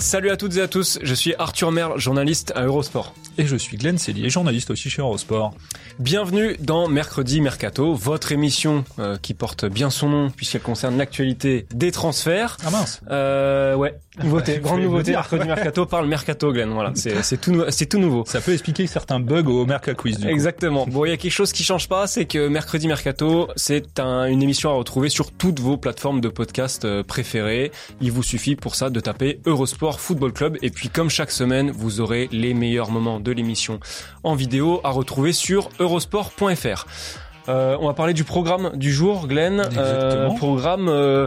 Salut à toutes et à tous, je suis Arthur Merle, journaliste à Eurosport. Et je suis Glenn Cellier, journaliste aussi chez Eurosport. Bienvenue dans Mercredi Mercato, votre émission euh, qui porte bien son nom puisqu'elle concerne l'actualité des transferts. Ah mince Euh, ouais, nouveauté, Ouais, grande nouveauté. Mercredi Mercato parle Mercato, Glenn, voilà, c'est tout, nouveau. Ça peut expliquer certains bugs au Merca Quiz du coup. Exactement. Bon, il y a quelque chose qui change pas, c'est que Mercredi Mercato, c'est un- une émission à retrouver sur toutes vos plateformes de podcast euh, préférées. Il vous suffit pour ça de taper Eurosport Football Club. Et puis, comme chaque semaine, vous aurez les meilleurs moments de l'émission en vidéo à retrouver sur eurosport.fr. Euh, on va parler du programme du jour, Glenn. Exactement. programme euh,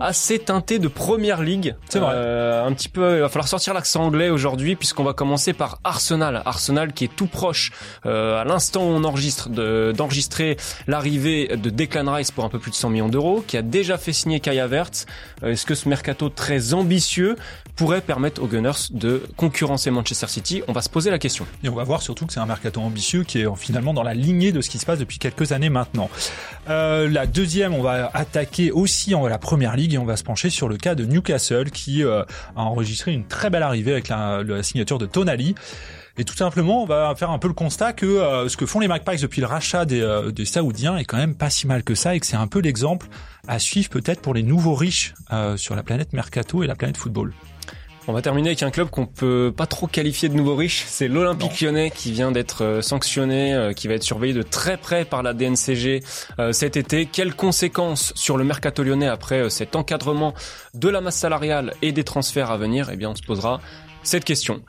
assez teinté de première ligue. C'est vrai. Euh, un petit peu, il va falloir sortir l'accent anglais aujourd'hui puisqu'on va commencer par Arsenal. Arsenal qui est tout proche euh, à l'instant où on enregistre de- d'enregistrer l'arrivée de Declan Rice pour un peu plus de 100 millions d'euros, qui a déjà fait signer Kai Havertz. Euh, Est-ce que ce mercato très ambitieux pourrait permettre aux Gunners de concurrencer Manchester City On va se poser la question. Et on va voir surtout que c'est un mercato ambitieux qui est finalement dans la lignée de ce qui se passe depuis quelques années maintenant. Euh, la deuxième, on va attaquer aussi en la première ligue et on va se pencher sur le cas de Newcastle qui euh, a enregistré une très belle arrivée avec la, signature de Tonali. Et tout simplement, on va faire un peu le constat que euh, ce que font les Magpies depuis le rachat des, euh, des Saoudiens est quand même pas si mal que ça et que c'est un peu l'exemple à suivre peut-être pour les nouveaux riches sur la planète Mercato et la planète football. On va terminer avec un club qu'on peut pas trop qualifier de nouveau riche. C'est l'Olympique Lyonnais qui vient d'être euh, sanctionné, euh, qui va être surveillé de très près par la DNCG euh, cet été. Quelles conséquences sur le mercato lyonnais après cet encadrement de la masse salariale et des transferts à venir? Eh bien, on se posera cette question.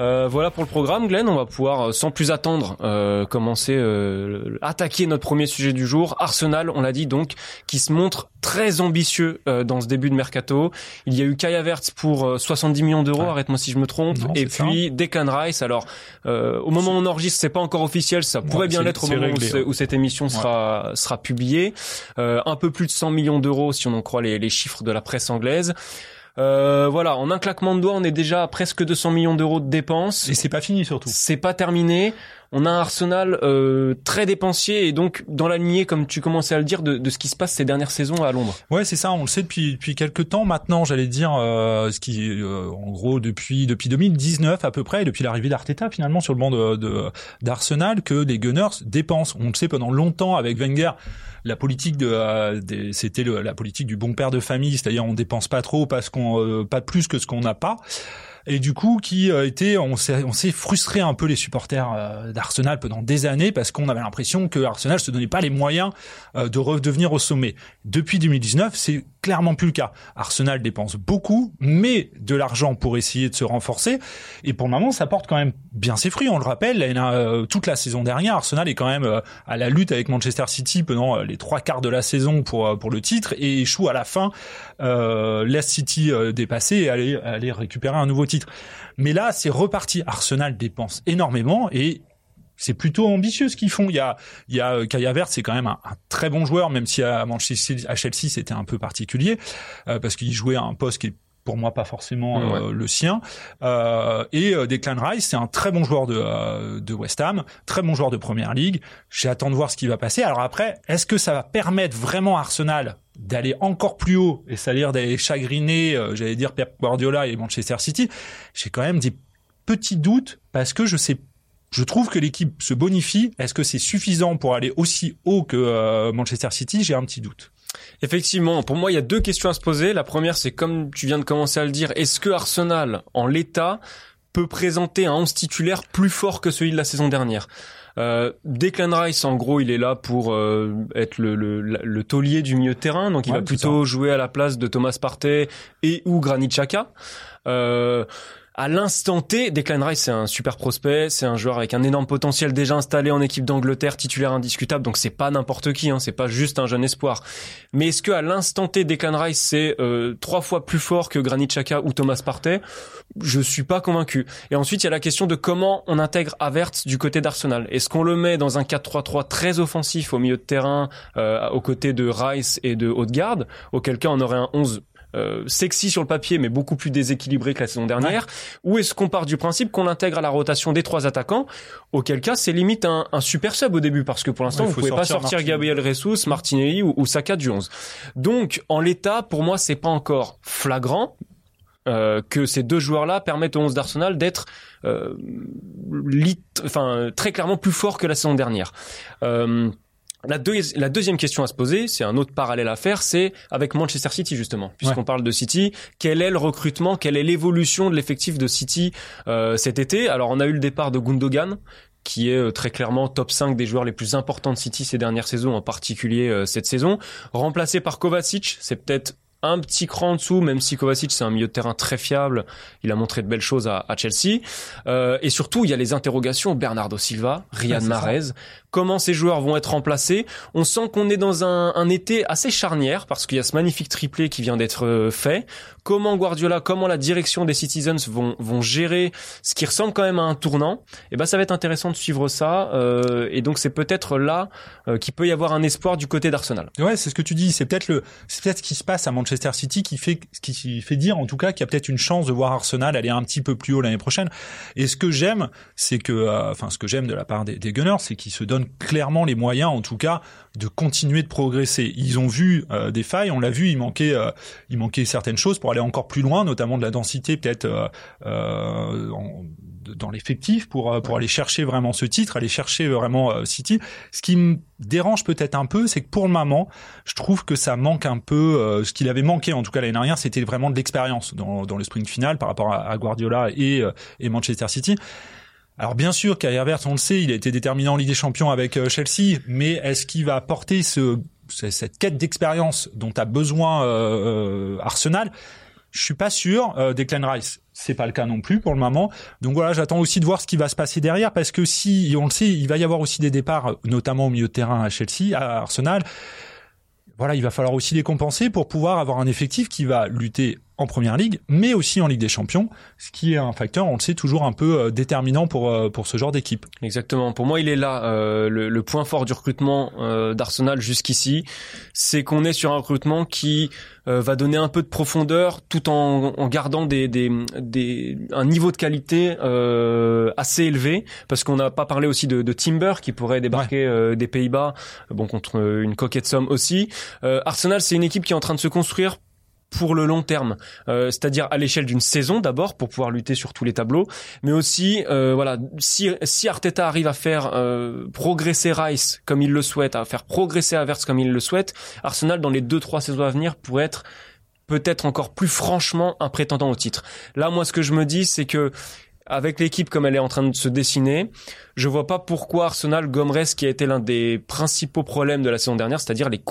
Euh, voilà pour le programme, Glenn. On va pouvoir, euh, sans plus attendre, euh, commencer euh, attaquer notre premier sujet du jour. Arsenal, on l'a dit donc, qui se montre très ambitieux euh, dans ce début de mercato. Il y a eu Kai Havertz pour euh, 70 millions d'euros, Ouais. arrête-moi si je me trompe, Non, et c'est ça. puis Declan Rice. Alors, euh, au moment où on enregistre, c'est pas encore officiel, ça pourrait Ouais, bien l'être au moment réglé, ouais. où cette émission sera sera publiée. Euh, un peu plus de 100 millions d'euros si on en croit les, les chiffres de la presse anglaise. Euh, voilà, en un claquement de doigts, on est déjà à presque 200 millions d'euros de dépenses. Et c'est pas fini surtout. C'est pas terminé. On a un Arsenal euh, très dépensier et donc dans la lignée, comme tu commençais à le dire, de, de ce qui se passe ces dernières saisons à Londres. Ouais, c'est ça. On le sait depuis depuis quelques temps maintenant. J'allais dire euh, ce qui, euh, en gros, depuis depuis 2019 à peu près, et depuis l'arrivée d'Arteta finalement sur le banc de d'Arsenal, que les Gunners dépensent. On le sait pendant longtemps avec Wenger. La politique de, euh, c'était la politique du bon père de famille, c'est-à-dire on dépense pas trop parce qu'on euh, pas plus que ce qu'on n'a pas. Et du coup, qui euh, était, on s'est, on s'est frustré un peu les supporters euh, d'Arsenal pendant des années parce qu'on avait l'impression que Arsenal se donnait pas les moyens euh, de redevenir au sommet. Depuis 2019, c'est clairement plus le cas. Arsenal dépense beaucoup, mais de l'argent pour essayer de se renforcer. Et pour le moment, ça porte quand même bien ses fruits. On le rappelle, toute la saison dernière, Arsenal est quand même à la lutte avec Manchester City pendant les trois quarts de la saison pour pour le titre et échoue à la fin. Euh, City dépasser et aller aller récupérer un nouveau Mais là, c'est reparti. Arsenal dépense énormément et c'est plutôt ambitieux ce qu'ils font. Il y a, il y a euh, Havertz, c'est quand même un, un très bon joueur, même si à Manchester, à Chelsea, c'était un peu particulier euh, parce qu'il jouait à un poste qui est pour moi pas forcément euh, le sien. Euh, et euh, Declan Rice, c'est un très bon joueur de, de West Ham, très bon joueur de Première Ligue. J'attends de voir ce qui va passer. Alors après, est-ce que ça va permettre vraiment à Arsenal d'aller encore plus haut et ça a l'air d'aller chagriner, euh, j'allais dire Pep Guardiola et Manchester City? J'ai quand même des petits doutes parce que je sais je trouve que l'équipe se bonifie. Est-ce que c'est suffisant pour aller aussi haut que euh, Manchester City? J'ai un petit doute. Effectivement, pour moi, il y a deux questions à se poser. La première, c'est comme tu viens de commencer à le dire, est-ce que Arsenal, en l'état, peut présenter un 11 titulaire plus fort que celui de la saison dernière? Euh, Declan Rice, en gros, il est là pour euh, être le, le, le taulier du milieu de terrain, donc il Ouais, va plutôt jouer à la place de Thomas Partey et ou Granit Xhaka. Euh, à l'instant T, Declan Rice c'est un super prospect, c'est un joueur avec un énorme potentiel déjà installé en équipe d'Angleterre, titulaire indiscutable, donc c'est pas n'importe qui, hein, c'est pas juste un jeune espoir. Mais est-ce que à l'instant T, Declan Rice c'est euh, trois fois plus fort que Granit Xhaka ou Thomas Partey? Je suis pas convaincu. Et ensuite il y a la question de comment on intègre Havertz du côté d'Arsenal. Est-ce qu'on le met dans un 4-3-3 très offensif au milieu de terrain, euh, aux côtés de Rice et de Haute-Garde, auquel cas on aurait un 11 euh, sexy sur le papier, mais beaucoup plus déséquilibré que la saison dernière Ou est-ce qu'on part du principe qu'on l'intègre à la rotation des trois attaquants? Auquel cas, c'est limite un, super sub au début, parce que pour l'instant, vous pouvez pas sortir Gabriel Jesus, Martinelli ou, Saka du 11. Donc, en l'état, pour moi, c'est pas encore flagrant. Euh, que ces deux joueurs-là permettent au 11 d'Arsenal d'être euh, enfin très clairement plus fort que la saison dernière. Euh, la, deuxième question à se poser, c'est un autre parallèle à faire, c'est avec Manchester City justement, puisqu'on parle de City, quel est le recrutement, quelle est l'évolution de l'effectif de City euh, cet été? Alors on a eu le départ de Gundogan, qui est euh, très clairement top 5 des joueurs les plus importants de City ces dernières saisons, en particulier euh, cette saison, remplacé par Kovacic, c'est peut-être un petit cran en dessous, même si Kovacic c'est un milieu de terrain très fiable, il a montré de belles choses à, Chelsea. Euh, et surtout, il y a les interrogations Bernardo Silva, Riyad Mahrez, comment ces joueurs vont être remplacés? On sent qu'on est dans un, un, été assez charnière parce qu'il y a ce magnifique triplé qui vient d'être euh, fait. Comment Guardiola, comment la direction des Citizens vont, vont gérer ce qui ressemble quand même à un tournant. Et eh ben ça va être intéressant de suivre ça. Euh, et donc c'est peut-être là euh, qu'il peut y avoir un espoir du côté d'Arsenal. Ouais, c'est ce que tu dis. C'est peut-être le, c'est peut-être ce qui se passe à Manchester City qui fait, qui fait dire en tout cas qu'il y a peut-être une chance de voir Arsenal aller un petit peu plus haut l'année prochaine. Et ce que j'aime, c'est que, euh, enfin ce que j'aime de la part des, des Gunners, c'est qu'ils se donnent clairement les moyens, en tout cas, de continuer de progresser. Ils ont vu euh, des failles, on l'a vu, il manquait, euh, il manquait certaines choses pour aller encore plus loin, notamment de la densité peut-être euh, dans l'effectif pour pour aller chercher vraiment ce titre, aller chercher vraiment City. Ce qui me dérange peut-être un peu, c'est que pour le moment, je trouve que ça manque un peu. ce qu'il avait manqué en tout cas l'année dernière, c'était vraiment de l'expérience dans, dans le sprint final par rapport à, à Guardiola et, et Manchester City. Alors bien sûr, Kai Havertz, on le sait, il a été déterminant en Ligue des Champions avec euh, Chelsea, mais est-ce qu'il va apporter ce, cette quête d'expérience dont a besoin euh, euh, Arsenal? Je suis pas sûr. Euh, Declan Rice, c'est pas le cas non plus pour le moment. Donc voilà, j'attends aussi de voir ce qui va se passer derrière, parce que si, on le sait, il va y avoir aussi des départs, notamment au milieu de terrain à Chelsea, à Arsenal. Voilà, il va falloir aussi les compenser pour pouvoir avoir un effectif qui va lutter en première ligue, mais aussi en Ligue des Champions, ce qui est un facteur, on le sait, toujours un peu euh, déterminant pour euh, pour ce genre d'équipe. Exactement. Pour moi, il est là euh, le, point fort du recrutement d'Arsenal jusqu'ici, c'est qu'on est sur un recrutement qui va donner un peu de profondeur tout en, en gardant des, des, des, un niveau de qualité assez élevé, parce qu'on n'a pas parlé aussi de, de, Timber qui pourrait débarquer des Pays-Bas, bon contre une coquette somme aussi. Arsenal, c'est une équipe qui est en train de se construire pour le long terme, euh, c'est-à-dire à, l'échelle d'une saison d'abord pour pouvoir lutter sur tous les tableaux, mais aussi euh, voilà si si Arteta arrive à faire euh, progresser Rice comme il le souhaite, à faire progresser Havertz comme il le souhaite, Arsenal dans les deux trois saisons à venir pourrait être peut-être encore plus franchement un prétendant au titre. Là moi ce que je me dis c'est que avec l'équipe comme elle est en train de se dessiner, je vois pas pourquoi Arsenal gommerait ce qui a été l'un des principaux problèmes de la saison dernière, c'est-à-dire les,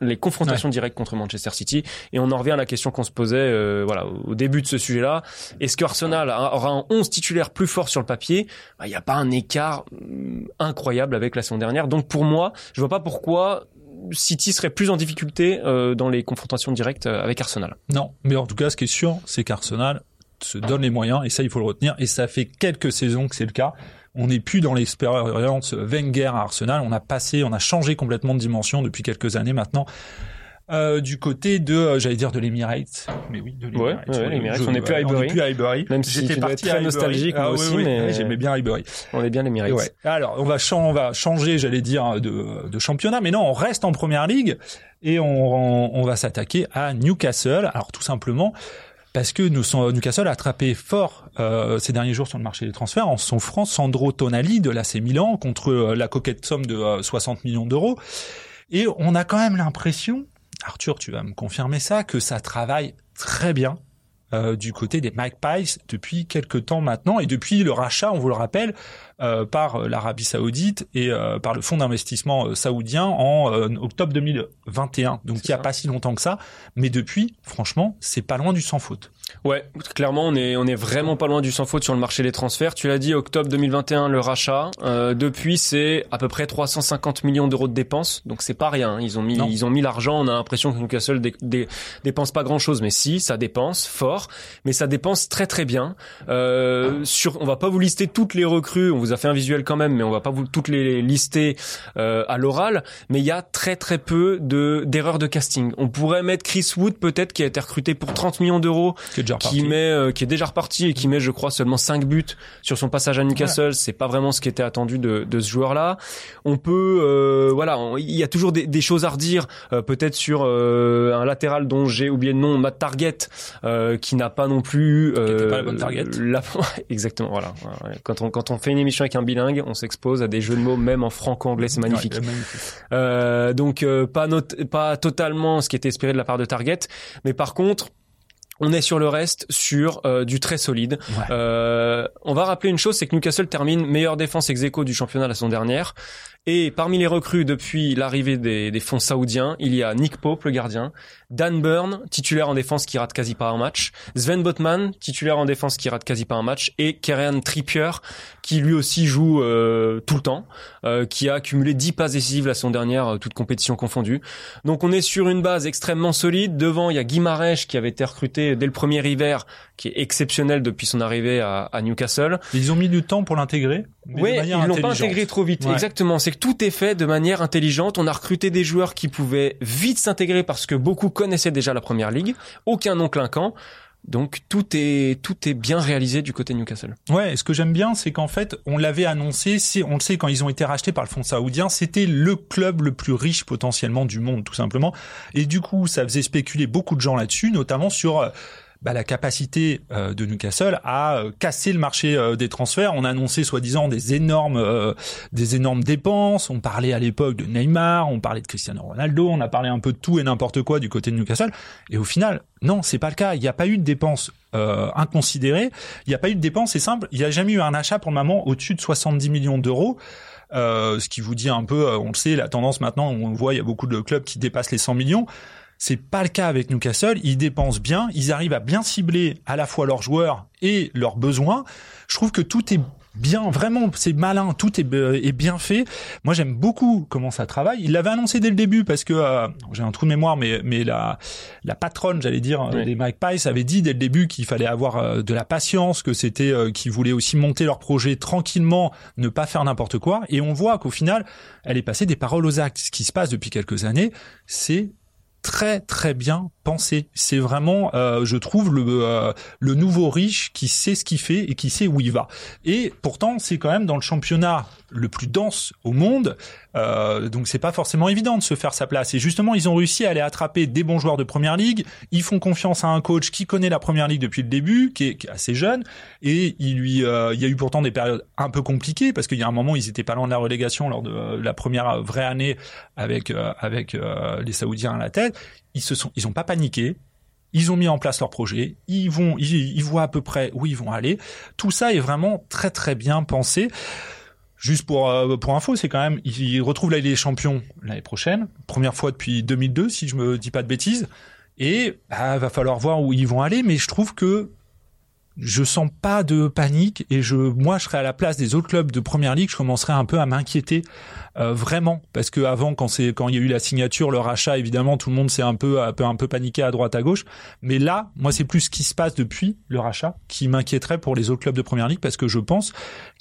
les confrontations directes contre Manchester City. Et on en revient à la question qu'on se posait euh, voilà, au début de ce sujet-là. Est-ce que Arsenal aura un 11 titulaire plus fort sur le papier? Bah, Il n'y a pas un écart mm, incroyable avec la saison dernière. Donc pour moi, je vois pas pourquoi City serait plus en difficulté euh, dans les confrontations directes euh, avec Arsenal. Non, mais en tout cas, ce qui est sûr, c'est qu'Arsenal se donne les moyens, et ça, il faut le retenir, et ça fait quelques saisons que c'est le cas. On n'est plus dans l'expérience Wenger à Arsenal, on a passé, on a changé complètement de dimension depuis quelques années maintenant. Euh, du côté de, euh, j'allais dire de l'Emirates, mais oui, de l'Emirates. Ouais, on n'est plus à Highbury. plus à Highbury. Même si j'étais parti très nostalgique ah, aussi, mais j'aimais bien Highbury. On est bien l'Emirates. Alors, on va, on va changer, j'allais dire, de, de championnat, mais non, on reste en première ligue et on, on, on va s'attaquer à Newcastle. Alors, tout simplement, parce que nous, Newcastle a attrapé fort euh, ces derniers jours sur le marché des transferts en s'offrant Sandro Tonali de l'AC Milan contre euh, la coquette somme de 60 euh, millions d'euros. Et on a quand même l'impression, Arthur, tu vas me confirmer ça, que ça travaille très bien euh, du côté des Magpies depuis quelques temps maintenant et depuis le rachat, on vous le rappelle, euh, par l'Arabie Saoudite et euh, par le fonds d'investissement saoudien en octobre 2021. Donc il n'y a pas si longtemps que ça, mais depuis, franchement, c'est pas loin du sans faute. Ouais, clairement, on est on est vraiment pas loin du sans faute sur le marché des transferts. Tu l'as dit, octobre 2021, le rachat. Euh, depuis, c'est à peu près 350 millions d'euros de dépenses, donc c'est pas rien. Ils ont mis ils ont mis l'argent. On a l'impression que Newcastle dé, dépense pas grand chose, mais si, ça dépense fort, mais ça dépense très très bien. Euh, sur, on va pas vous lister toutes les recrues. On vous a fait un visuel quand même, mais on va pas vous toutes les lister euh, à l'oral. Mais il y a très très peu de d'erreurs de casting. On pourrait mettre Chris Wood peut-être qui a été recruté pour 30 millions d'euros qui met euh, qui est déjà reparti et qui met je crois seulement 5 buts sur son passage à Newcastle, c'est pas vraiment ce qui était attendu de, de ce joueur-là. On peut euh, voilà, il y a toujours des, des choses à redire euh, peut-être sur un latéral dont j'ai oublié le nom, Matt Target qui n'a pas non plus pas la bonne target. exactement voilà. Quand on quand on fait une émission avec un bilingue, on s'expose à des jeux de mots même en franco-anglais, c'est magnifique. donc pas pas totalement ce qui était espéré de la part de Target, mais par contre on est sur le reste sur euh, du très solide. Euh, on va rappeler une chose, c'est que Newcastle termine meilleure défense ex du championnat la saison dernière. Et parmi les recrues depuis l'arrivée des, des, fonds saoudiens, il y a Nick Pope, le gardien, Dan Burn, titulaire en défense qui rate quasi pas un match, Sven Botman, titulaire en défense qui rate quasi pas un match, et Kerian Trippier, qui lui aussi joue euh, tout le temps, euh, qui a accumulé 10 passes décisives la saison dernière, euh, toutes compétitions confondues. Donc on est sur une base extrêmement solide. Devant, il y a Guy qui avait été recruté dès le premier hiver, qui est exceptionnel depuis son arrivée à, à Newcastle. Ils ont mis du temps pour l'intégrer Oui, ils l'ont pas intégré trop vite. Exactement, c'est tout est fait de manière intelligente. On a recruté des joueurs qui pouvaient vite s'intégrer parce que beaucoup connaissaient déjà la première ligue. Aucun nom clinquant. Donc tout est tout est bien réalisé du côté Newcastle. Ouais, ce que j'aime bien, c'est qu'en fait, on l'avait annoncé, on le sait quand ils ont été rachetés par le fonds saoudien, c'était le club le plus riche potentiellement du monde, tout simplement. Et du coup, ça faisait spéculer beaucoup de gens là-dessus, notamment sur euh, bah, la capacité euh, de Newcastle à euh, casser le marché euh, des transferts. On a annoncé soi-disant des énormes, des énormes dépenses. On parlait à l'époque de Neymar, on parlait de Cristiano Ronaldo, on a parlé un peu de tout et n'importe quoi du côté de Newcastle. Et au final, non, c'est pas le cas. Il n'y a pas eu de dépenses inconsidérées. Il n'y a pas eu de dépenses, c'est simple. Il n'y a jamais eu un achat pour le moment au-dessus de 70 millions d'euros. ce qui vous dit un peu, on le sait, la tendance maintenant, on voit, il y a beaucoup de clubs qui dépassent les 100 millions. C'est pas le cas avec Newcastle. Ils dépensent bien, ils arrivent à bien cibler à la fois leurs joueurs et leurs besoins. Je trouve que tout est bien, vraiment, c'est malin, tout est, euh, est, bien fait. Moi, j'aime beaucoup comment ça travaille. Il l'avait annoncé dès le début parce que euh, j'ai un trou de mémoire, mais mais la la patronne, j'allais dire, des Mike Pice avait dit dès le début qu'il fallait avoir euh, de la patience, que c'était qu'ils voulaient aussi monter leur projet tranquillement, ne pas faire n'importe quoi. Et on voit qu'au final, elle est passée des paroles aux actes. Ce qui se passe depuis quelques années, c'est très très bien pensé. C'est vraiment, euh, je trouve, le, euh, le nouveau riche qui sait ce qu'il fait et qui sait où il va. Et pourtant, c'est quand même dans le championnat le plus dense au monde, euh, donc c'est pas forcément évident de se faire sa place. Et justement, ils ont réussi à aller attraper des bons joueurs de première ligue. Ils font confiance à un coach qui connaît la première ligue depuis le début, qui est, assez jeune, et il lui, euh, il y a eu pourtant des périodes un peu compliquées parce qu'il y a un moment, ils étaient pas loin de la relégation lors de la première vraie année avec avec les Saoudiens à la tête ils se sont, ils ont pas paniqué. Ils ont mis en place leur projet. Ils vont, ils, voient à peu près où ils vont aller. Tout ça est vraiment très très bien pensé. Juste pour euh, pour info, c'est quand même ils retrouvent la Ligue des Champions l'année prochaine, première fois depuis 2002 si je me dis pas de bêtises. Et bah, va falloir voir où ils vont aller, mais je trouve que je sens pas de panique et je moi je serais à la place des autres clubs de première ligue je commencerais un peu à m'inquiéter euh, vraiment. Parce que avant quand c'est quand il y a eu la signature le rachat évidemment tout le monde s'est un peu un peu un peu paniqué à droite à gauche. Mais là moi c'est plus ce qui se passe depuis le rachat qui m'inquiéterait pour les autres clubs de première ligue parce que je pense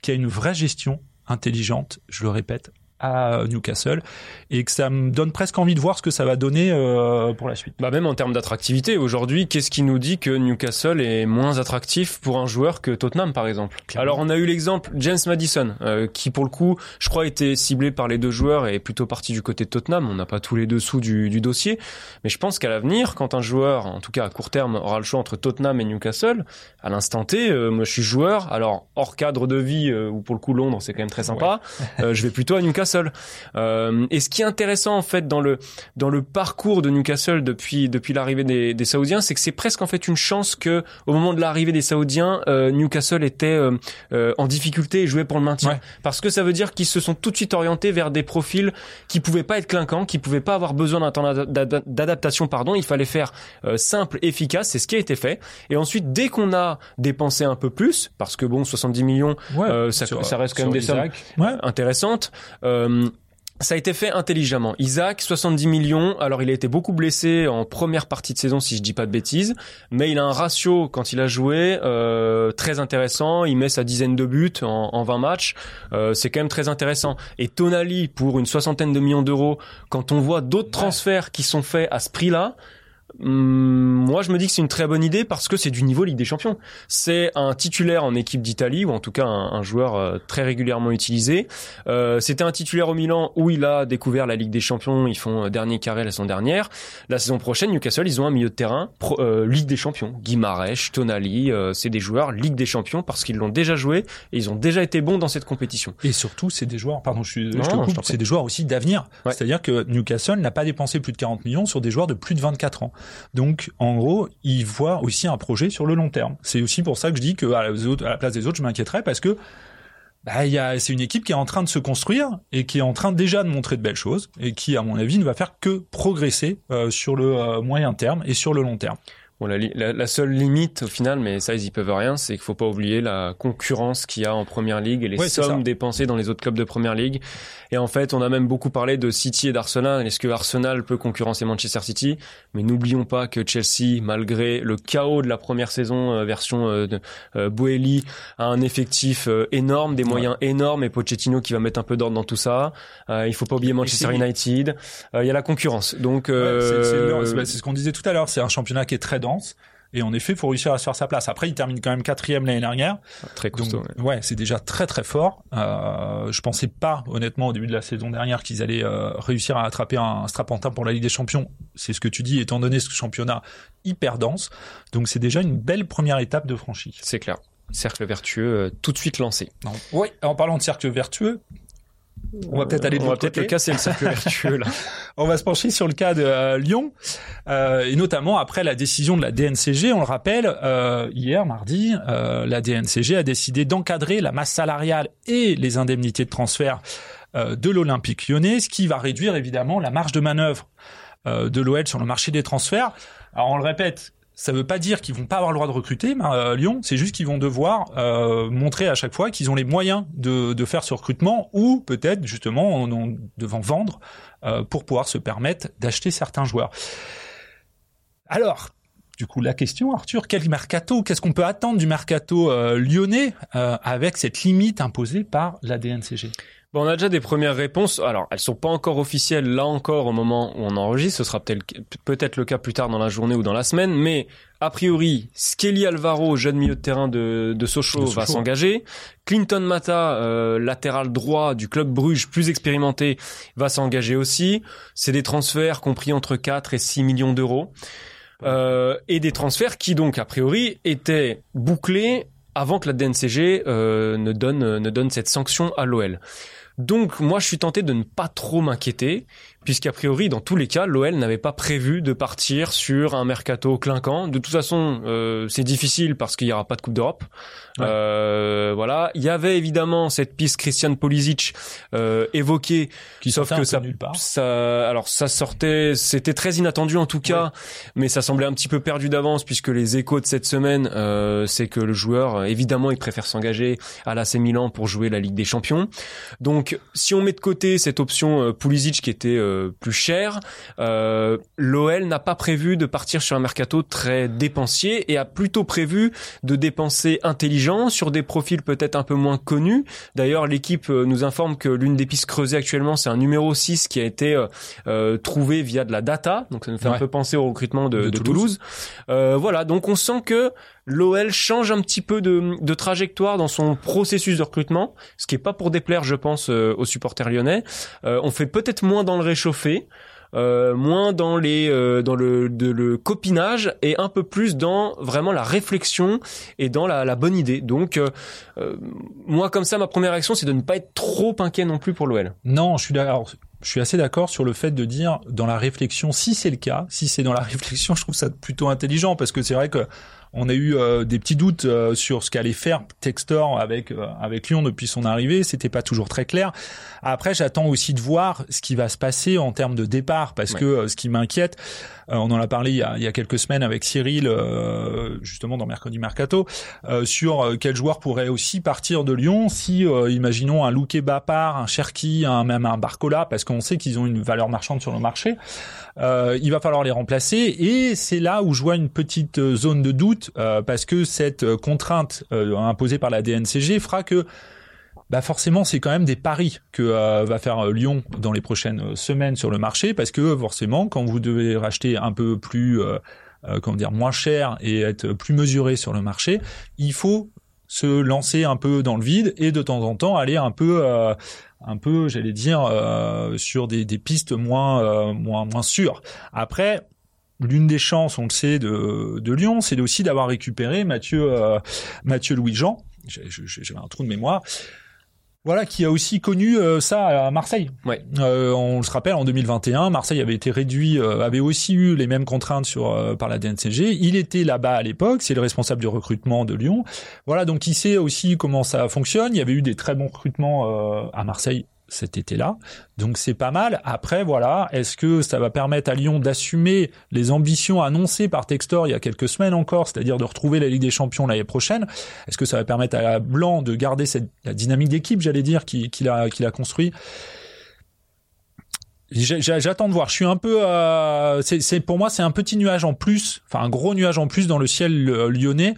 qu'il y a une vraie gestion intelligente je le répète à Newcastle et que ça me donne presque envie de voir ce que ça va donner euh, pour la suite. Bah même en termes d'attractivité, aujourd'hui, qu'est-ce qui nous dit que Newcastle est moins attractif pour un joueur que Tottenham par exemple? Alors on a eu l'exemple James Madison euh, qui pour le coup, je crois était ciblé par les deux joueurs et plutôt parti du côté de Tottenham, on n'a pas tous les dessous du, du dossier, mais je pense qu'à l'avenir quand un joueur, en tout cas à court terme, aura le choix entre Tottenham et Newcastle, à l'instant T, euh, moi je suis joueur, alors hors cadre de vie ou pour le coup Londres, c'est quand même très sympa, je vais plutôt à Newcastle Newcastle. Euh, et ce qui est intéressant en fait dans le dans le parcours de Newcastle depuis depuis l'arrivée des, des Saoudiens, c'est que c'est presque en fait une chance que au moment de l'arrivée des Saoudiens, euh, Newcastle était euh, en difficulté et jouait pour le maintien, parce que ça veut dire qu'ils se sont tout de suite orientés vers des profils qui pouvaient pas être clinquants, qui pouvaient pas avoir besoin d'un temps d'adaptation, pardon. Il fallait faire simple, efficace, c'est ce qui a été fait. Et ensuite, dès qu'on a dépensé un peu plus, parce que bon, 70 millions, ça, ça, reste quand même des sommes intéressantes. Euh, ça a été fait intelligemment. Isaac, 70 millions. Alors, il a été beaucoup blessé en première partie de saison, si je dis pas de bêtises. Mais il a un ratio, quand il a joué, euh, très intéressant. Il met sa dizaine de buts en, en 20 matchs. Euh, c'est quand même très intéressant. Et Tonali, pour une soixantaine de millions d'euros, quand on voit d'autres transferts qui sont faits à ce prix-là, moi, je me dis que c'est une très bonne idée parce que c'est du niveau Ligue des Champions. C'est un titulaire en équipe d'Italie ou en tout cas un, joueur euh, très régulièrement utilisé. Euh, C'était un titulaire au Milan où il a découvert la Ligue des Champions. Ils font euh, dernier carré la saison dernière. La saison prochaine, Newcastle, ils ont un milieu de terrain euh, Ligue des Champions. Guimarães, Tonali, c'est des joueurs Ligue des Champions parce qu'ils l'ont déjà joué et ils ont déjà été bons dans cette compétition. Et surtout, c'est des joueurs. Pardon, je suis. c'est des joueurs aussi d'avenir. C'est-à-dire que Newcastle n'a pas dépensé plus de 40 millions sur des joueurs de plus de 24 ans. Donc, en gros, ils voient aussi un projet sur le long terme. C'est aussi pour ça que je dis que à la place des autres, je m'inquiéterais parce que bah, c'est une équipe qui est en train de se construire et qui est en train déjà de montrer de belles choses et qui, à mon avis, ne va faire que progresser euh, sur le euh, moyen terme et sur le long terme. Bon, la, la, seule limite au final, mais ça ils y peuvent rien, c'est qu'il faut pas oublier la concurrence qu'il y a en première ligue et les sommes dépensées dans les autres clubs de première ligue. Et en fait, on a même beaucoup parlé de City et d'Arsenal. Est-ce que Arsenal peut concurrencer Manchester City? Mais n'oublions pas que Chelsea, malgré le chaos de la première saison euh, version euh, de euh, Boeli, a un effectif énorme, des moyens énormes et Pochettino qui va mettre un peu d'ordre dans tout ça. il faut pas oublier Manchester United. Il y a la concurrence. Donc c'est ce qu'on disait tout à l'heure. C'est un championnat qui est très et en effet, il faut réussir à se faire sa place. Après, il termine quand même quatrième l'année dernière. Très costaud. ouais, c'est déjà très très fort. Euh, je pensais pas, honnêtement, au début de la saison dernière, qu'ils allaient euh, réussir à attraper un strapontin pour la Ligue des Champions. C'est ce que tu dis, étant donné ce championnat hyper dense. Donc, c'est déjà une belle première étape de franchie. C'est clair. Cercle vertueux euh, tout de suite lancé. Oui, en parlant de cercle vertueux, on va peut-être aller on va peut-être le casser le cercle vertueux là. on va se pencher sur le cas de euh, Lyon euh, et notamment après la décision de la DNCG. On le rappelle, euh, hier mardi, la DNCG a décidé d'encadrer la masse salariale et les indemnités de transfert de l'Olympique Lyonnais, ce qui va réduire évidemment la marge de manœuvre de l'OL sur le marché des transferts. Alors on le répète, ça veut pas dire qu'ils vont pas avoir le droit de recruter euh, Lyon, c'est juste qu'ils vont devoir euh, montrer à chaque fois qu'ils ont les moyens de, de faire ce recrutement ou peut-être justement en, en devant vendre euh, pour pouvoir se permettre d'acheter certains joueurs. Alors, du coup, la question, Arthur, quel mercato Qu'est-ce qu'on peut attendre du mercato euh, lyonnais euh, avec cette limite imposée par la DNCG Bon, on a déjà des premières réponses. Alors, elles sont pas encore officielles là encore au moment où on enregistre. Ce sera peut-être le cas plus tard dans la journée ou dans la semaine. Mais a priori, Skelly Alvaro, jeune milieu de terrain de, de Sochaux, va s'engager. Clinton Mata, euh, latéral droit du club Bruges, plus expérimenté, va s'engager aussi. C'est des transferts compris entre 4 et 6 millions d'euros. Euh, et des transferts qui donc a priori étaient bouclés avant que la DNCG euh, ne donne ne donne cette sanction à l'OL. Donc moi je suis tenté de ne pas trop m'inquiéter puisqu'a priori dans tous les cas l'OL n'avait pas prévu de partir sur un mercato clinquant. De toute façon euh, c'est difficile parce qu'il n'y aura pas de Coupe d'Europe. Euh, voilà, il y avait évidemment cette piste Christian Polisic euh, évoquée, qui sauf que ça, nulle part. ça, alors ça sortait, c'était très inattendu en tout cas, mais ça semblait un petit peu perdu d'avance puisque les échos de cette semaine, euh, c'est que le joueur, évidemment, il préfère s'engager à l'AC Milan pour jouer la Ligue des Champions. Donc, si on met de côté cette option euh, Pulisic qui était euh, plus chère, euh, l'OL n'a pas prévu de partir sur un mercato très dépensier et a plutôt prévu de dépenser intelligemment sur des profils peut-être un peu moins connus. D'ailleurs, l'équipe euh, nous informe que l'une des pistes creusées actuellement, c'est un numéro 6 qui a été euh, euh, trouvé via de la data. Donc ça nous fait un peu penser au recrutement de, Toulouse. voilà, donc on sent que l'OL change un petit peu de, trajectoire dans son processus de recrutement, ce qui est pas pour déplaire, je pense, aux supporters lyonnais. on fait peut-être moins dans le réchauffé. moins dans les dans le de, le copinage et un peu plus dans vraiment la réflexion et dans la, la bonne idée. Donc moi comme ça ma première réaction c'est de ne pas être trop inquiet non plus pour l'OL. Non, je suis d'accord je suis assez d'accord sur le fait de dire dans la réflexion, si c'est le cas, si c'est dans la réflexion, je trouve ça plutôt intelligent parce que c'est vrai que on a eu euh, des petits doutes euh, sur ce qu'allait faire Textor avec euh, avec Lyon depuis son arrivée. C'était pas toujours très clair. Après, j'attends aussi de voir ce qui va se passer en termes de départ, parce que ce qui m'inquiète, on en a parlé il y a, il y a, quelques semaines avec Cyril, justement dans Mercredi Mercato, sur quel joueur pourrait aussi partir de Lyon si, imaginons un Loukeba part, un Cherki, un même un Barcola, parce qu'on sait qu'ils ont une valeur marchande sur le marché. il va falloir les remplacer, et c'est là où je vois une petite zone de doute euh, parce que cette euh, contrainte euh, imposée par la DNCG fera que bah forcément c'est quand même des paris que va faire Lyon dans les prochaines semaines sur le marché parce que forcément quand vous devez racheter un peu plus comment dire moins cher et être plus mesuré sur le marché, il faut se lancer un peu dans le vide et de temps en temps aller un peu un peu j'allais dire sur des, des pistes moins moins moins sûres. Après l'une des chances, on le sait, de, de Lyon, c'est aussi d'avoir récupéré Mathieu, euh, Mathieu Louis-Jean. J'avais un trou de mémoire. Voilà, qui a aussi connu euh, ça à Marseille. Ouais. Euh, on se rappelle, en 2021, Marseille avait été réduit, avait aussi eu les mêmes contraintes sur par la DNCG. Il était là-bas à l'époque, c'est le responsable du recrutement de Lyon. Voilà, donc il sait aussi comment ça fonctionne. Il y avait eu des très bons recrutements à Marseille cet été-là. Donc c'est pas mal. Après, voilà, est-ce que ça va permettre à Lyon d'assumer les ambitions annoncées par Textor il y a quelques semaines encore, c'est-à-dire de retrouver la Ligue des Champions l'année prochaine? Est-ce que ça va permettre à Blanc de garder cette la dynamique d'équipe, j'allais dire, qu'il a construit? J'attends de voir. Je suis un peu. Euh, pour moi, c'est un petit nuage en plus, enfin un gros nuage en plus dans le ciel lyonnais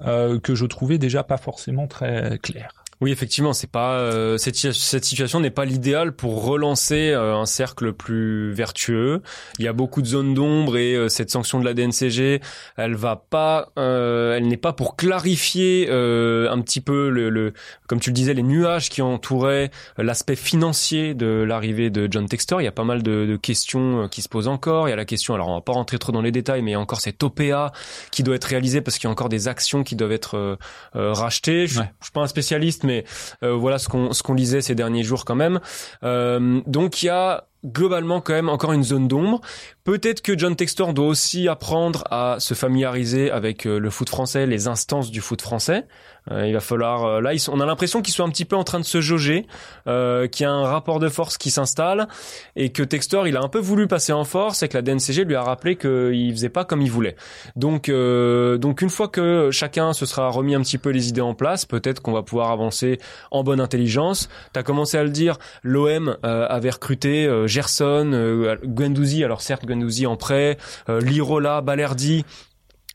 euh, que je trouvais déjà pas forcément très clair. Oui, effectivement, c'est pas euh, cette, cette situation n'est pas l'idéal pour relancer euh, un cercle plus vertueux. Il y a beaucoup de zones d'ombre et euh, cette sanction de la DNCG, elle va pas, elle n'est pas pour clarifier un petit peu le, le, comme tu le disais, les nuages qui entouraient l'aspect financier de l'arrivée de John Textor. Il y a pas mal de, de, questions qui se posent encore. Il y a la question, alors on va pas rentrer trop dans les détails, mais il y a encore cette OPA qui doit être réalisée parce qu'il y a encore des actions qui doivent être rachetées. Je, je suis pas un spécialiste mais euh, voilà ce qu'on ce qu'on lisait ces derniers jours quand même. Euh, donc il y a globalement quand même encore une zone d'ombre. Peut-être que John Textor doit aussi apprendre à se familiariser avec euh, le foot français, les instances du foot français. Euh, il va falloir euh, là, on a l'impression qu'ils sont un petit peu en train de se jauger, qu'il y a un rapport de force qui s'installe et que Textor il a un peu voulu passer en force et que la DNCG lui a rappelé qu'il faisait pas comme il voulait. Donc donc une fois que chacun se sera remis un petit peu les idées en place, peut-être qu'on va pouvoir avancer en bonne intelligence. T'as commencé à le dire, l'OM avait recruté Gerson, euh, Guendouzi, alors certes Guendouzi en prêt, euh, Lirola, Balerdi,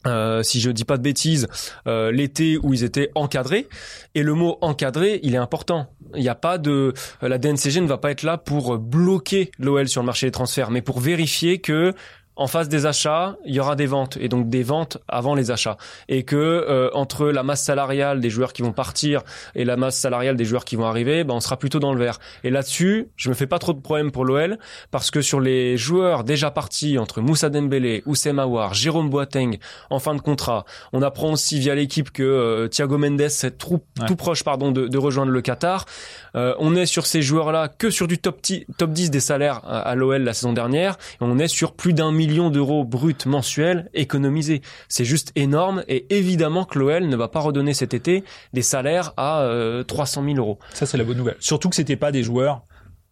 euh, si je dis pas de bêtises, euh, l'été où ils étaient encadrés. Et le mot encadré, il est important. Il n'y a pas de, la DNCG ne va pas être là pour bloquer l'OL sur le marché des transferts, mais pour vérifier que en face des achats, il y aura des ventes et donc des ventes avant les achats et que euh, entre la masse salariale des joueurs qui vont partir et la masse salariale des joueurs qui vont arriver, ben on sera plutôt dans le vert. Et là-dessus, je me fais pas trop de problèmes pour l'OL parce que sur les joueurs déjà partis entre Moussa Dembélé, Oussem Aouar, Jérôme Boateng en fin de contrat, on apprend aussi via l'équipe que euh, Thiago Mendes est tout, tout proche pardon de, de, rejoindre le Qatar. Euh, on est sur ces joueurs-là que sur du top, top 10 des salaires à, à l'OL la saison dernière et on est sur plus d'un millions d'euros bruts mensuels économisés. C'est juste énorme et évidemment que l'OL ne va pas redonner cet été des salaires à 300 euh, 000 euros. Ça c'est la bonne nouvelle. Surtout que c'était pas des joueurs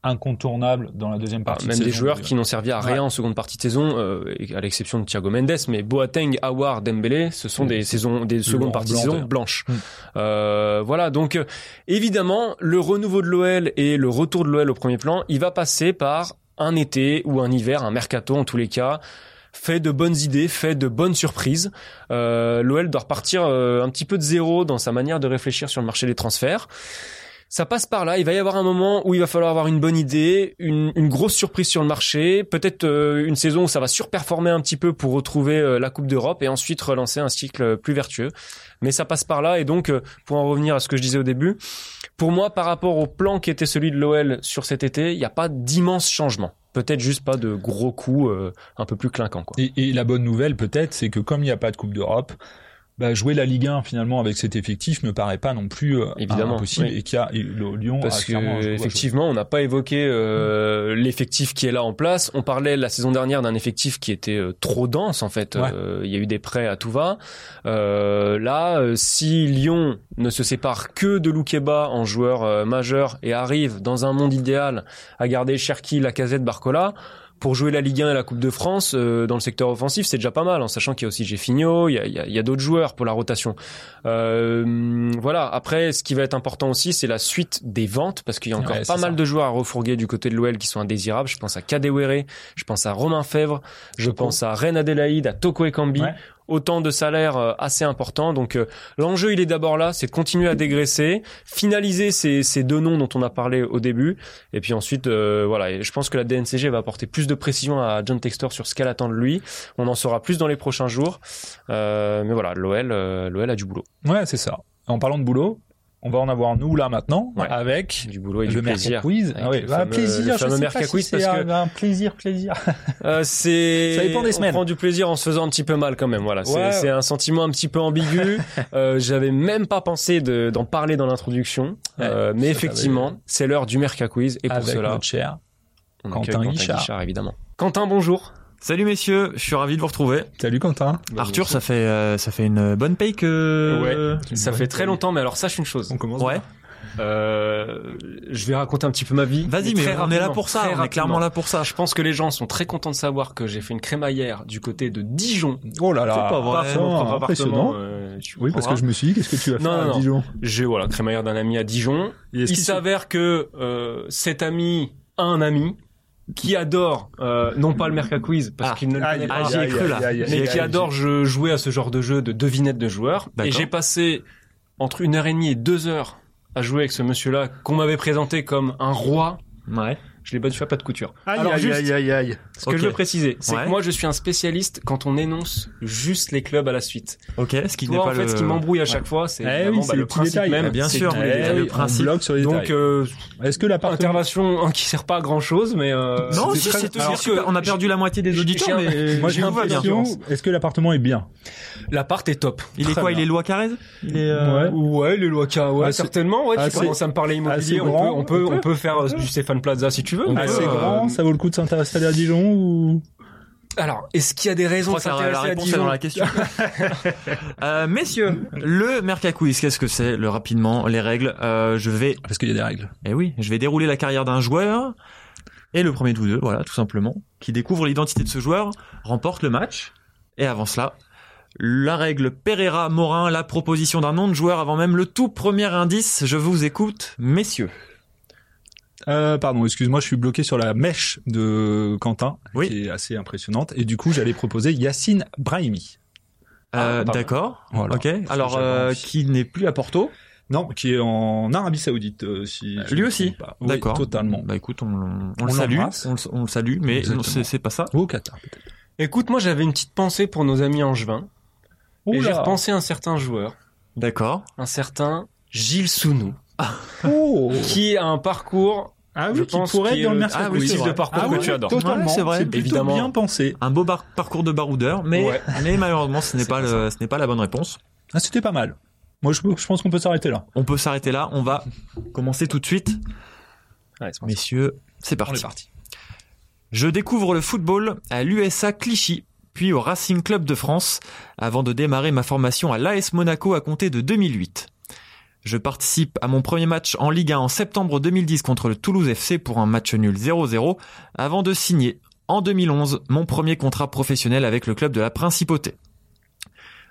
incontournables dans la deuxième partie. même des joueurs qui n'ont servi à rien en seconde partie de saison, euh, à l'exception de Thiago Mendes, mais Boateng, Awar, Dembélé, ce sont des saisons, des secondes parties de saison blanches. Mm. Euh, voilà, donc évidemment, le renouveau de l'OL et le retour de l'OL au premier plan, il va passer par un été ou un hiver, un mercato en tous les cas, fait de bonnes idées, fait de bonnes surprises. Euh, L'OL doit repartir euh, un petit peu de zéro dans sa manière de réfléchir sur le marché des transferts. Ça passe par là. Il va y avoir un moment où il va falloir avoir une bonne idée, une, grosse surprise sur le marché, peut-être euh, une saison où ça va surperformer un petit peu pour retrouver la Coupe d'Europe et ensuite relancer un cycle plus vertueux. Mais ça passe par là et donc pour en revenir à ce que je disais au début, pour moi par rapport au plan qui était celui de l'OL sur cet été, il n'y a pas d'immense changement. peut-être juste pas de gros coups euh, un peu plus clinquants. Quoi. Et la bonne nouvelle peut-être, c'est que comme il n'y a pas de Coupe d'Europe, bah, jouer la Ligue 1 finalement avec cet effectif me paraît pas non plus euh, Évidemment, impossible oui. et qu'il y a et le Lyon Parce a que effectivement, on n'a pas évoqué euh, l'effectif qui est là en place. On parlait la saison dernière d'un effectif qui était euh, trop dense en fait. Ouais. Euh, Il y a eu des prêts à tout va. Euh, là, si Lyon ne se sépare que de Loukeba en joueur majeur et arrive dans un monde idéal à garder Cherki, Lacazette, Barcola. Pour jouer la Ligue 1 et la Coupe de France euh, dans le secteur offensif, c'est déjà pas mal, en sachant qu'il y a aussi Jeffinho, il y a, il y a, il y a d'autres joueurs pour la rotation. Euh, voilà. Après, ce qui va être important aussi, c'est la suite des ventes, parce qu'il y a encore Ouais, pas mal ça. de joueurs à refourguer du côté de l'OL qui sont indésirables. Je pense à Kadewere, je pense à Romain Fèvre, je Toko. pense à Ren Adelaide, à Toko Ekambi. Ouais. Autant de salaires euh, assez importants. Donc euh, l'enjeu, il est d'abord là, c'est de continuer à dégraisser, finaliser ces, ces deux noms dont on a parlé au début, et puis ensuite, euh, voilà. Je pense que la DNCG va apporter plus de précision à John Textor sur ce qu'elle attend de lui. On en saura plus dans les prochains jours. Euh, mais voilà, l'OL, l'OL a du boulot, Ouais, c'est ça. En parlant de boulot, on va en avoir nous là maintenant Ouais. avec du boulot et le du plaisir. Quiz. Ah oui, bah, fameux- plaisir, je sais pas si Quiz parce que- un, plaisir, plaisir. Euh, c'est Ça dépend des on semaines. prend du plaisir en se faisant un petit peu mal quand même. Voilà, c'est Ouais. un sentiment un petit peu ambigu. euh, J'avais même pas pensé de- d'en parler dans l'introduction, euh, mais effectivement, c'est l'heure du Merca Quiz et pour avec cela, notre cher. on Quentin Quentin Guichard. Guichard. évidemment. Quentin, bonjour. Salut messieurs, je suis ravi de vous retrouver. Salut Quentin. Arthur, ça fait euh, ça fait une bonne paye que Ouais. Ça fait très longtemps, mais alors sache une chose. On commence. Ouais. Euh, je vais raconter un petit peu ma vie. Vas-y, mais très on est là pour ça, on est clairement là pour ça. Je pense que les gens sont très contents de savoir que j'ai fait une crémaillère du côté de Dijon. Oh là là. C'est pas vrai. Pas propre impressionnant. euh, Oui, parce que je me suis dit, qu'est-ce que tu vas Non, faire non, à non. Dijon? J'ai voilà crémaillère d'un ami à Dijon. Il s'avère que euh, cet ami a un ami qui adore euh, non pas le Merca Quiz parce Ah. qu'il ne le connaît pas, cru, là. mais qui adore je- jouer à ce genre de jeu de devinette de joueurs. Et j'ai passé entre une heure et demie et deux heures à jouer avec ce monsieur-là qu'on m'avait présenté comme un roi. Ouais. Je l'ai battu à pas de couture. Aïe, Alors, aïe, juste- aïe, aïe, aïe. Ce que je veux préciser, c'est Ouais. que moi je suis un spécialiste quand on énonce juste les clubs à la suite. Ok, ce qui n'est Toi, pas en fait, le ce qui m'embrouille à chaque fois, c'est Eh oui, bah, c'est le les petits principe même. Eh bien sûr, Eh le oui, on principe. bloque sur les Donc, euh, Est-ce que l'appartement intervention hein, qui sert pas à grand chose, mais euh, Non, si, c'est que On a perdu la moitié des j'ai- auditeurs, j'ai Moi, j'ai bien. l'impression, est-ce que l'appartement est bien? L'appart est top. Il est quoi bien. Il est loi Carrez? Il est euh, Ouais. Les lois Assez- certainement. Ouais, tu commences à me parler immobilier. On peut, grand, on peut, on peut. on peut faire euh, du Stéphane Plaza si tu veux. On mais, peut, Assez euh, grand, ça vaut le coup de s'installer à Dijon ou? Alors, est-ce qu'il y a des Je raisons de crois que la, la s'intéresser à est Dijon dans la question. euh, messieurs, le Merca Quiz, qu'est-ce que c'est Le rapidement, les règles? Euh, je vais, Parce qu'il y a des règles. eh oui, je vais dérouler la carrière d'un joueur et le premier de vous deux, voilà, tout simplement, qui découvre l'identité de ce joueur, remporte le match. Et avant cela, la règle Pereira Morin, la proposition d'un nom de joueur avant même le tout premier indice. Je vous écoute, messieurs. Euh, pardon, excuse-moi, je suis bloqué sur la mèche de Quentin, Oui. qui est assez impressionnante. Et du coup, j'allais proposer Yacine Brahimi. Euh, Ah. D'accord. Voilà. Ok. Alors, euh, qui n'est plus à Porto? Non, qui est en Arabie Saoudite, euh, si Lui aussi. Oui, D'accord. totalement. Bah écoute, on, on, On le salue, on, le- on le salue, mais c'est pas ça. Ou au Qatar, peut-être. Écoute, moi j'avais une petite pensée pour nos amis angevins. Et j'ai repensé à un certain joueur, D'accord. un certain Gilles Sounou, Oh qui a un parcours Ah je oui, qui pense pourrait être dans le Merca Ah oui, type de parcours Ah que tu adores. Totalement, Ouais, c'est vrai. plutôt Évidemment. bien pensé. Un beau bar- parcours de baroudeur, mais, Ouais. mais malheureusement, ce n'est pas, pas le, ce n'est pas la bonne réponse. Ah, c'était pas mal. Moi, je, je pense qu'on peut s'arrêter là. On peut s'arrêter là. On va commencer tout de suite. Ouais, c'est parti. Messieurs, c'est On parti. est parti. Je découvre le football à l'USA Clichy, puis au Racing Club de France, avant de démarrer ma formation à l'AS Monaco à compter de 2008. Je participe à mon premier match en Ligue 1 en septembre 2010 contre le Toulouse FC pour un match nul 0-0, avant de signer en 2011 mon premier contrat professionnel avec le club de la Principauté.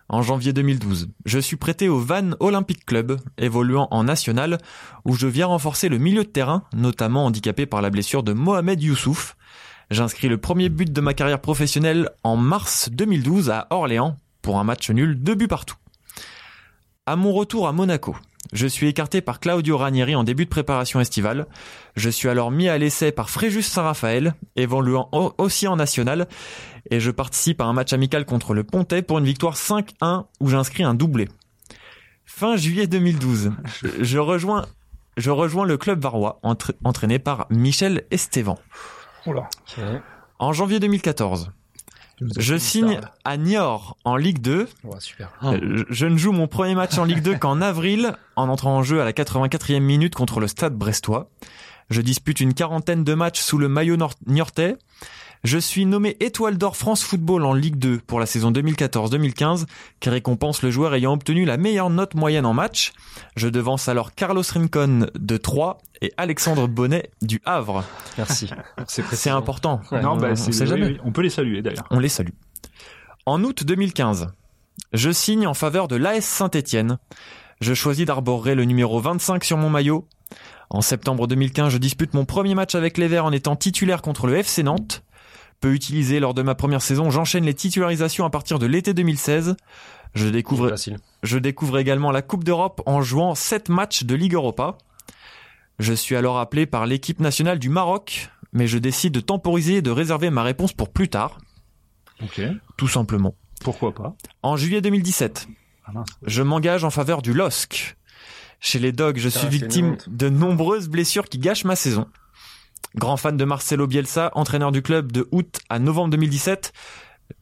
En janvier 2012, je suis prêté au Van Olympic Club, évoluant en national, où je viens renforcer le milieu de terrain, notamment handicapé par la blessure de Mohamed Youssouf. J'inscris le premier but de ma carrière professionnelle en mars 2012 à Orléans pour un match nul, deux buts partout. À mon retour à Monaco, je suis écarté par Claudio Ranieri en début de préparation estivale. Je suis alors mis à l'essai par Fréjus Saint-Raphaël, évoluant au- aussi en national, et je participe à un match amical contre le Pontet pour une victoire 5-1 où j'inscris un doublé. Fin juillet 2012, je rejoins, je rejoins le club varois, entra- entraîné par Michel Estevan. Oula. En janvier 2014, je signe à Niort en Ligue 2. Ouais, super. Euh, Je ne joue mon premier match en Ligue 2 qu'en avril, en entrant en jeu à la 84e minute contre le Stade Brestois. Je dispute une quarantaine de matchs sous le maillot niortais. Je suis nommé Étoile d'Or France Football en Ligue 2 pour la saison 2014-2015, qui récompense le joueur ayant obtenu la meilleure note moyenne en match. Je devance alors Carlos Rincon de Troyes et Alexandre Bonnet du Havre. Merci. C'est important. Ouais. Non, on, bah, on c'est- sait oui, jamais. oui, on peut les saluer d'ailleurs. On les salue. En août 2015, je signe en faveur de l'AS Saint-Étienne. Je choisis d'arborer le numéro 25 sur mon maillot. En septembre 2015, je dispute mon premier match avec les Verts en étant titulaire contre le FC Nantes. Peu utilisé lors de ma première saison, j'enchaîne les titularisations à partir de l'été 2016. Je découvre, je découvre également la Coupe d'Europe en jouant 7 matchs de Ligue Europa. Je suis alors appelé par l'équipe nationale du Maroc, mais je décide de temporiser et de réserver ma réponse pour plus tard, Ok. tout simplement. Pourquoi pas? En juillet 2017, Ah je m'engage en faveur du LOSC. Chez les Dogs, je suis victime de nombreuses blessures qui gâchent ma saison. Grand fan de Marcelo Bielsa, entraîneur du club de août à novembre 2017,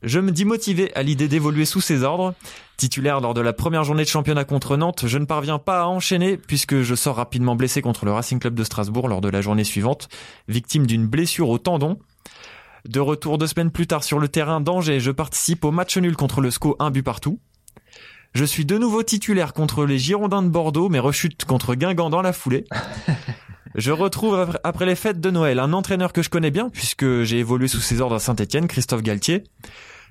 je me dis motivé à l'idée d'évoluer sous ses ordres. Titulaire lors de la première journée de championnat contre Nantes, je ne parviens pas à enchaîner puisque je sors rapidement blessé contre le Racing Club de Strasbourg lors de la journée suivante, victime d'une blessure au tendon. De retour deux semaines plus tard sur le terrain d'Angers, je participe au match nul contre le SCO, un but partout. Je suis de nouveau titulaire contre les Girondins de Bordeaux, mais rechute contre Guingamp dans la foulée. Je retrouve après- les fêtes de Noël un entraîneur que je connais bien puisque j'ai évolué sous ses ordres à Saint-Etienne, Christophe Galtier.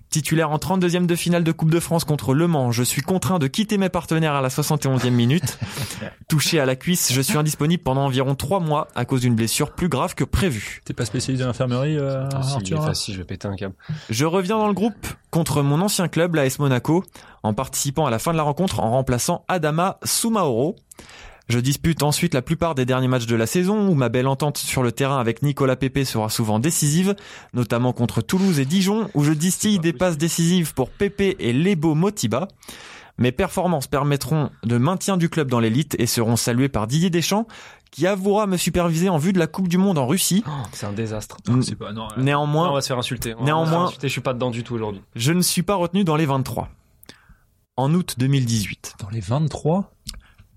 Titulaire en 32e de finale de Coupe de France contre Le Mans, je suis contraint de quitter mes partenaires à la 71e minute. Touché à la cuisse, je suis indisponible pendant environ trois mois à cause d'une blessure plus grave que prévue. T'es pas spécialisé en infirmerie, euh, Ah, si, facile, je vais péter un câble. Je reviens dans le groupe contre mon ancien club, l'AS Monaco, en participant à la fin de la rencontre en remplaçant Adama Soumaoro. Je dispute ensuite la plupart des derniers matchs de la saison où ma belle entente sur le terrain avec Nicolas Pepe sera souvent décisive, notamment contre Toulouse et Dijon où je distille des passes décisives pour Pepe et Lebo Motiba. Mes performances permettront de maintien du club dans l'élite et seront saluées par Didier Deschamps qui avouera me superviser en vue de la Coupe du Monde en Russie. Oh, c'est un désastre. Ah, C'est pas, non, Non, Néanmoins, on va se faire insulter. On va Néanmoins- se faire insulter, je suis pas dedans du tout aujourd'hui. je ne suis pas retenu dans les 23. En août 2018. Dans les 23 On n'est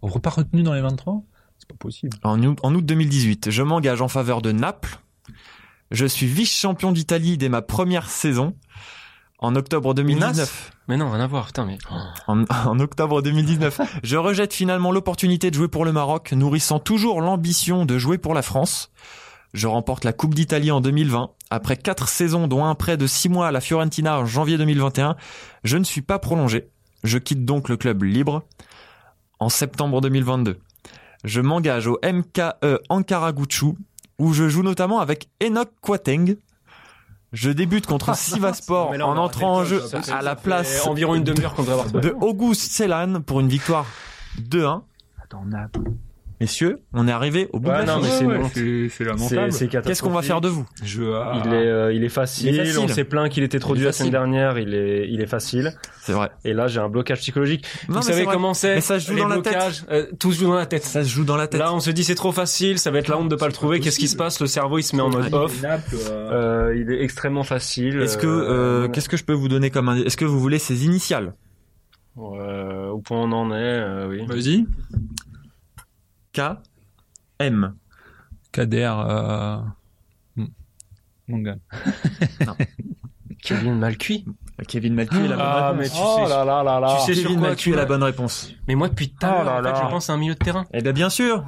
pas retenu dans les 23 C'est pas possible. En août, en août 2018, je m'engage en faveur de Naples. Je suis vice-champion d'Italie dès ma première saison. En octobre 2019, Mais non, rien à voir, putain, mais. en, en octobre 2019, je rejette finalement l'opportunité de jouer pour le Maroc, nourrissant toujours l'ambition de jouer pour la France. Je remporte la Coupe d'Italie en 2020. Après quatre saisons, dont un prêt de six mois à la Fiorentina en janvier 2021, je ne suis pas prolongé. Je quitte donc le club libre. En septembre 2022, je m'engage au MKE Ankara Gucci, où je joue notamment avec Enoch Kwateng. Je débute contre Sivaspor là, on en entrant en jeu à la place Environ une demi-heure de Auguste Celan pour une victoire 2-1. Attends. Messieurs, on est arrivé au bout Ouais, de la non, mais c'est lamentable. Qu'est-ce qu'on va faire de vous? Je, Il est, euh, il est facile. Il est facile. On s'est plaint qu'il était trop dur la semaine dernière. Il est, il est facile. C'est vrai. Et là, j'ai un blocage psychologique. Non, Vous savez comment c'est ça se joue les dans la tête. blocages, euh, tout se joue dans la tête. Ça se joue dans la tête. Là, on se dit c'est trop facile. Ça va être la honte de pas le trouver. Qu'est-ce qui se passe? Le cerveau, il se met en mode off. Euh, il est extrêmement facile. Est-ce que qu'est-ce que je peux vous donner comme Est-ce que vous voulez ces initiales? Au point où on en est, euh, oui. Vas-y. K M. Kader. Euh... hmm. Mongan. Kevin mal cuit. Kevin Malcuit est la bonne Ah, réponse. mais tu sais, là là là là. tu sais sur Kevin quoi Malcuit est la bonne réponse. Mais moi, depuis tout à Oh l'heure, je pense à un milieu de terrain. Eh bien bien sûr.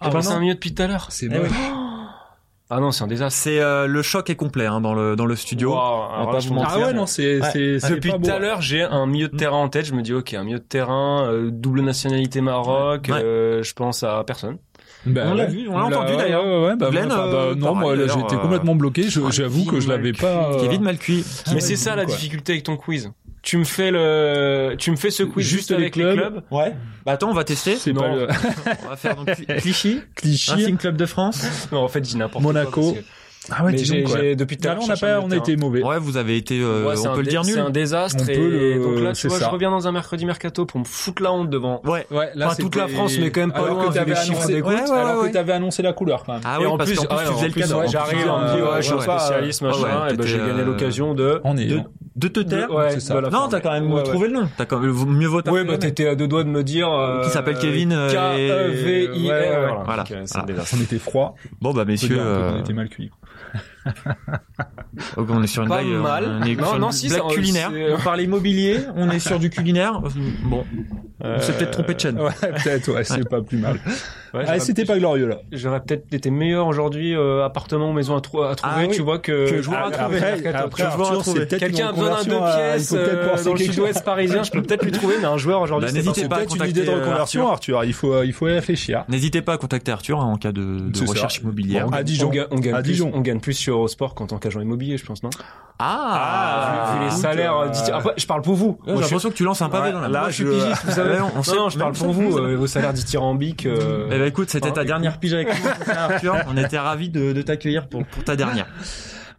Ah, bah c'est non. un milieu depuis tout à l'heure. C'est Eh bon. oui. Ah non, c'est un désastre. C'est euh, le choc est complet hein, dans le dans le studio. Wow, On alors va là, pas vous Ah ouais, non, c'est, Ouais. Depuis tout à beau. l'heure, j'ai un milieu de terrain en tête. Je me dis, ok, un milieu de terrain, euh, double nationalité Maroc. Ouais. euh, je pense à personne. Bah, On l'a vu, on l'a entendu, ouais, d'ailleurs. Ouais, ouais, bah, Glenn, bah, euh, non, moi, j'étais euh, complètement bloqué. Je- J'avoue que je l'avais pas. euh, Kevin Malcuit. Mais ouais, c'est ça la difficulté avec ton quiz. Tu me fais le, tu me fais ce quiz Juste juste, les avec les clubs. clubs. Ouais. Bah attends, on va tester. C'est Non. pas le On va faire donc Cli- Clichy, cliché. Racing Club de France. Non, en fait, j'ai n'importe Monaco. quoi. que Ah ouais, Mais dis j'ai, donc, ouais. j'ai- depuis tout à Ah l'heure, on je a cherche un pas, on a été mauvais. Ouais, vous avez été, euh, Ouais, c'est on peut le dé- dire C'est nul. un désastre On et, peut le- donc là, tu c'est vois, ça. je reviens dans un mercredi mercato pour me foutre la honte devant. Ouais. Ouais, Pas toute la France, mais quand même pas alors loin, que vu t'avais les annoncé, des ouais, ouais, alors Ouais, que t'avais annoncé la couleur quand même. Ah et oui, en parce plus, qu'en plus, ouais, tu en faisais le plus, cadeau. ouais, En plus, j'arrive, tu on me dit, ouais, je suis ouais, ouais. spécialiste, Ah machin, ouais, et ben j'ai gagné euh, l'occasion de. On de, te taire. Ouais, c'est ça. Non, t'as quand même Ouais, ouais. trouvé le nom. T'as quand même mieux vaut Ouais, taper bah t'étais à deux doigts de me dire. euh, Qui s'appelle Kevin, euh, K-E-V-I-R. et- ouais, ouais, voilà. voilà. Donc, euh. On était froid. Bon bah On messieurs, qu'on était mal cuits. ok, on est sur une Pas blague, euh, mal. on est Non, sur non, une si, blague ça- culinaire. c'est- On parlait immobilier, on est sur du culinaire. Bon, on s'est peut-être trompé de chaîne. Ouais, peut-être, ouais, c'est pas plus mal. Ouais, Ah, c'était pas glorieux là. J'aurais peut-être été meilleur aujourd'hui, euh, appartement ou maison à, trou- à trouver, Ah oui. tu vois, que, Que joueur à après- trouver. après- Après, après- à c'est Quelqu'un a besoin d'un deux à- pièces euh, dans le quelque chose. sud-ouest parisien, je peux peut-être lui trouver, mais un joueur aujourd'hui, Bah, c'est n'hésitez pas à Peut-être une contacter, idée de euh, reconversion, Arthur. Il faut, il faut réfléchir. N'hésitez pas à contacter Arthur hein, en cas de, C'est recherche immobilière. À À Dijon. on gagne plus sur Eurosport qu'en tant qu'agent immobilier, je pense, non? Ah, Vu les écoute, salaires. euh, dit- Après, je parle pour vous. J'ai l'impression que tu lances un pavé Ouais, dans la là, moi, je suis pigiste, vous savez. Ouais, on sait- non, non, je parle pour vous. euh, vos salaires dithyrambiques. euh, Eh ben écoute, c'était ta dernière pige avec nous, Arthur. On était ravis de, de t'accueillir pour, pour ta dernière.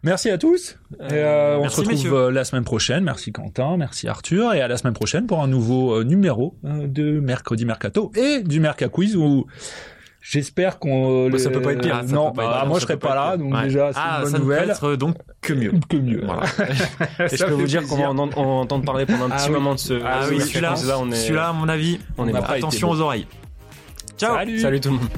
Merci à tous. Et, euh, on merci, se retrouve messieurs. euh, la semaine prochaine. Merci Quentin, merci Arthur. Et à la semaine prochaine pour un nouveau euh, numéro euh, de Mercredi Mercato et du Merca Quiz où j'espère qu'on... Bah, ça peut pas être pire, Non, pas bah, moi je serai peut pas pas là, donc Ouais. déjà c'est ah, une bonne ça ne peut nouvelle. être donc que mieux. Que mieux. Voilà. Et je peux vous dire qu'on va en, en entendre parler pendant un Ah petit oui. moment de ce. Ah oui, celui-là, on est. celui-là, à mon avis, on est pas été attention aux oreilles. Ciao. Salut. Salut tout le monde.